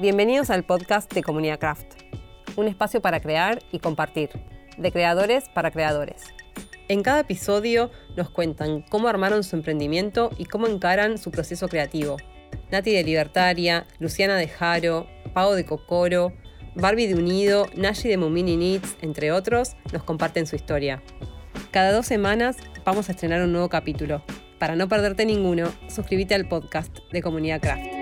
Bienvenidos al podcast de Comunidad Craft, un espacio para crear y compartir, de creadores para creadores. En cada episodio nos cuentan cómo armaron su emprendimiento y cómo encaran su proceso creativo. Nati de Libertaria, Luciana de Jaro, Pau de Cocoro, Barbie de Unido, Nashi de Mumini Needs, entre otros, nos comparten su historia. Cada dos semanas vamos a estrenar un nuevo capítulo. Para no perderte ninguno, suscríbete al podcast de Comunidad Craft.